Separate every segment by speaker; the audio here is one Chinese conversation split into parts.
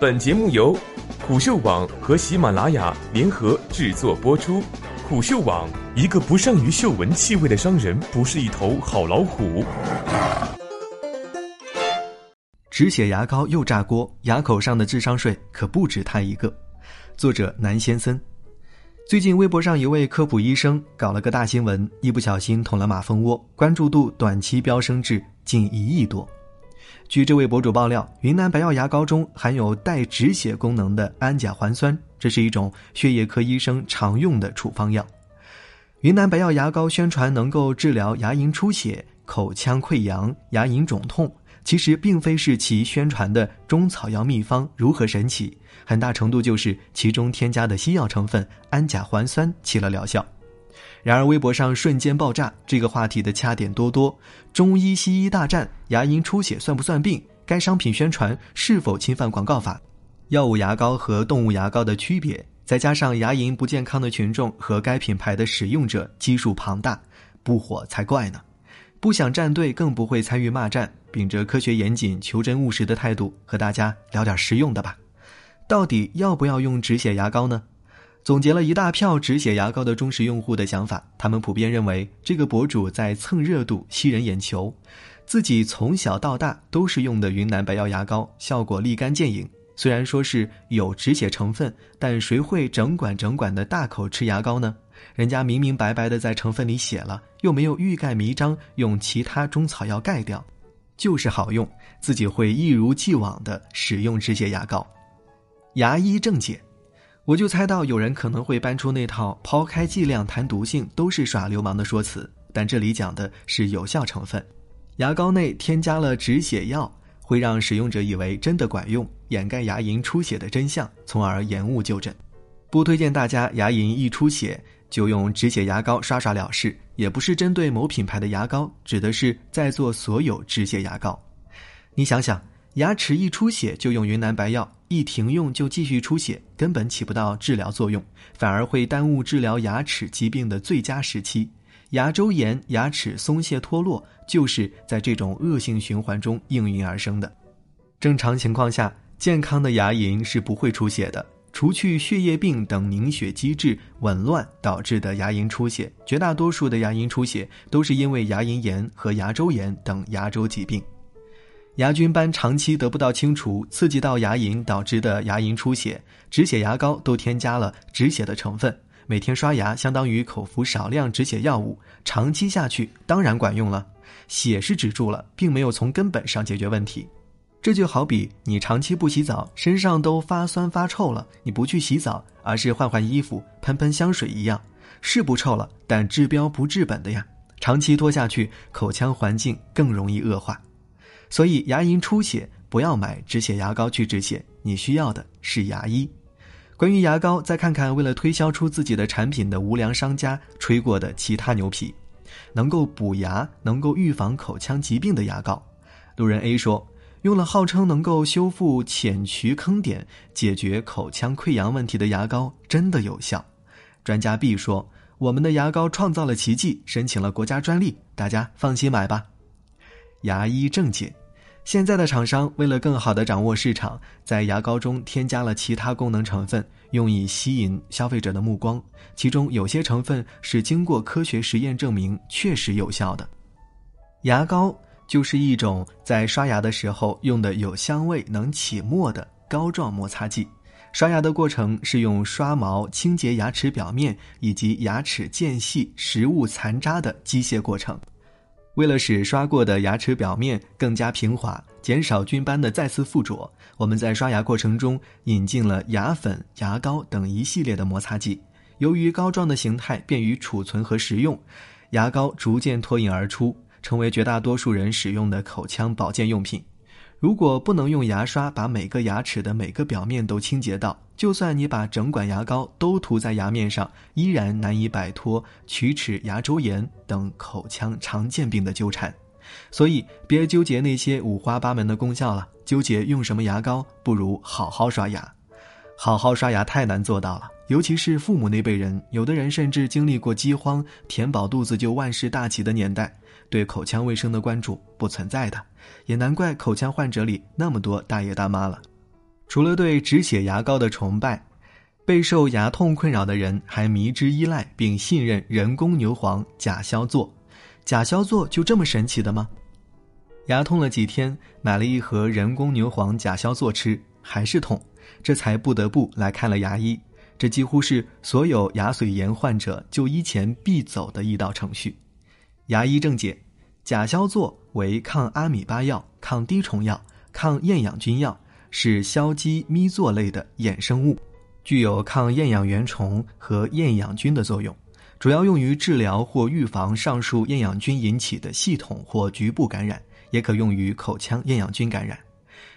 Speaker 1: 本节目由虎嗅网和喜马拉雅联合制作播出。虎嗅网：一个不善于嗅闻气味的商人，不是一头好老虎。
Speaker 2: 止血牙膏又炸锅，牙口上的智商税可不止他一个。作者南先森。最近微博上一位科普医生搞了个大新闻，一不小心捅了马蜂窝，关注度短期飙升至近一亿多。据这位博主爆料，云南白药牙膏中含有带止血功能的氨甲环酸，这是一种血液科医生常用的处方药。云南白药牙膏宣传能够治疗牙龈出血、口腔溃疡、牙龈肿痛，其实并非是其宣传的中草药秘方如何神奇。很大程度就是其中添加的西药成分氨甲环酸起了疗效。然而，微博上瞬间爆炸，这个话题的掐点多多：中医西医大战，牙龈出血算不算病？该商品宣传是否侵犯广告法？药物牙膏和动物牙膏的区别，再加上牙龈不健康的群众和该品牌的使用者基数庞大，不火才怪呢！不想站队，更不会参与骂战，秉着科学严谨、求真务实的态度，和大家聊点实用的吧。到底要不要用止血牙膏呢？总结了一大票止血牙膏的忠实用户的想法，他们普遍认为这个博主在蹭热度、吸人眼球。自己从小到大都是用的云南白药牙膏，效果立竿见影。虽然说是有止血成分，但谁会整管整管的大口吃牙膏呢？人家明明白白的在成分里写了，又没有欲盖弥彰，用其他中草药盖掉，就是好用，自己会一如既往的使用止血牙膏。牙医正解，我就猜到有人可能会搬出那套“抛开剂量谈毒性都是耍流氓”的说辞，但这里讲的是有效成分。牙膏内添加了止血药，会让使用者以为真的管用，掩盖牙龈出血的真相，从而延误就诊。不推荐大家牙龈一出血就用止血牙膏刷刷了事，也不是针对某品牌的牙膏，指的是在座所有止血牙膏。你想想。牙齿一出血就用云南白药，一停用就继续出血，根本起不到治疗作用，反而会耽误治疗牙齿疾病的最佳时期。牙周炎、牙齿松懈脱落，就是在这种恶性循环中应运而生的。正常情况下，健康的牙龈是不会出血的。除去血液病等凝血机制紊乱导致的牙龈出血，绝大多数的牙龈出血都是因为牙龈炎和牙周炎等牙周疾病。牙菌斑长期得不到清除，刺激到牙龈导致的牙龈出血，止血牙膏都添加了止血的成分。每天刷牙相当于口服少量止血药物，长期下去当然管用了。血是止住了，并没有从根本上解决问题。这就好比你长期不洗澡，身上都发酸发臭了，你不去洗澡，而是换换衣服、喷喷香水一样，是不臭了，但治标不治本的呀。长期拖下去，口腔环境更容易恶化。所以牙龈出血不要买止血牙膏去止血，你需要的是牙医。关于牙膏，再看看为了推销出自己的产品的无良商家吹过的其他牛皮。能够补牙、能够预防口腔疾病的牙膏，路人 A 说，用了号称能够修复浅龋坑点、解决口腔溃疡问题的牙膏真的有效。专家 B 说，我们的牙膏创造了奇迹，申请了国家专利，大家放心买吧。牙医正解。现在的厂商为了更好地掌握市场，在牙膏中添加了其他功能成分，用以吸引消费者的目光。其中有些成分是经过科学实验证明确实有效的。牙膏就是一种在刷牙的时候用的有香味、能起沫的膏状摩擦剂。刷牙的过程是用刷毛清洁牙齿表面以及牙齿间隙食物残渣的机械过程。为了使刷过的牙齿表面更加平滑，减少菌斑的再次附着，我们在刷牙过程中引进了牙粉、牙膏等一系列的摩擦剂。由于膏状的形态便于储存和食用，牙膏逐渐脱颖而出，成为绝大多数人使用的口腔保健用品。如果不能用牙刷把每个牙齿的每个表面都清洁到，就算你把整管牙膏都涂在牙面上，依然难以摆脱龋齿、牙周炎等口腔常见病的纠缠。所以，别纠结那些五花八门的功效了，纠结用什么牙膏，不如好好刷牙。好好刷牙太难做到了，尤其是父母那辈人，有的人甚至经历过饥荒，填饱肚子就万事大吉的年代。对口腔卫生的关注不存在的，也难怪口腔患者里那么多大爷大妈了。除了对止血牙膏的崇拜，备受牙痛困扰的人还迷之依赖并信任人工牛黄甲硝唑。甲硝唑就这么神奇的吗？牙痛了几天，买了一盒人工牛黄甲硝唑吃，还是痛，这才不得不来看了牙医。这几乎是所有牙髓炎患者就医前必走的一道程序。牙医正解：甲硝唑为抗阿米巴药、抗滴虫药、抗厌氧菌药。是硝基咪唑类的衍生物，具有抗厌氧原虫和厌氧菌的作用，主要用于治疗或预防上述厌氧菌引起的系统或局部感染，也可用于口腔厌氧菌感染。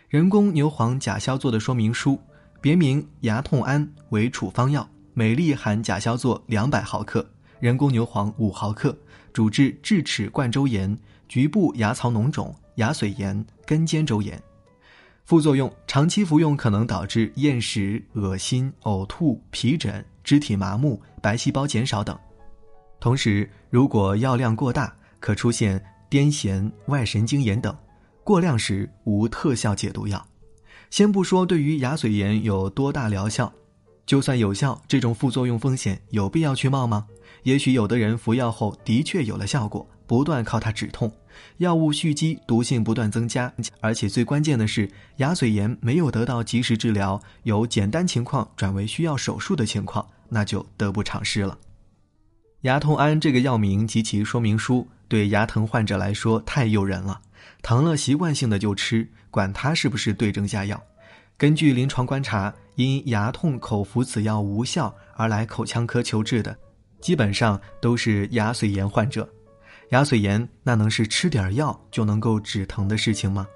Speaker 2: 人工牛黄甲硝唑的说明书，别名牙痛安，为处方药，每粒含甲硝唑两百毫克，人工牛黄五毫克，主治智齿冠周炎、局部牙槽脓肿、牙髓炎、根尖周炎。副作用：长期服用可能导致厌食、恶心、呕吐、皮疹、肢体麻木、白细胞减少等。同时，如果药量过大，可出现癫痫、外神经炎等。过量时无特效解毒药。先不说对于牙髓炎有多大疗效，就算有效，这种副作用风险有必要去冒吗？也许有的人服药后的确有了效果。不断靠它止痛，药物蓄积，毒性不断增加，而且最关键的是，牙髓炎没有得到及时治疗，由简单情况转为需要手术的情况，那就得不偿失了。牙痛安这个药名及其说明书，对牙疼患者来说太诱人了，疼了习惯性的就吃，管它是不是对症下药。根据临床观察，因牙痛口服此药无效而来口腔科求治的，基本上都是牙髓炎患者。牙髓炎那能是吃点药就能够止疼的事情吗？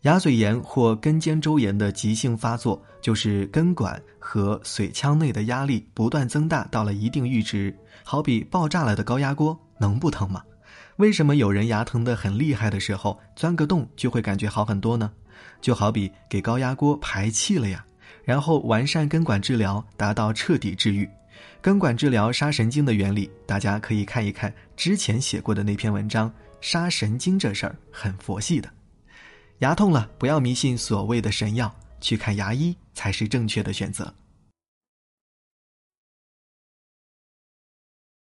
Speaker 2: 牙髓炎或根尖周炎的急性发作，就是根管和髓腔内的压力不断增大到了一定阈值，好比爆炸了的高压锅，能不疼吗？为什么有人牙疼的很厉害的时候，钻个洞就会感觉好很多呢？就好比给高压锅排气了呀，然后完善根管治疗，达到彻底治愈。根管治疗杀神经的原理，大家可以看一看之前写过的那篇文章。杀神经这事儿很佛系的。牙痛了，不要迷信所谓的神药，去看牙医才是正确的选择。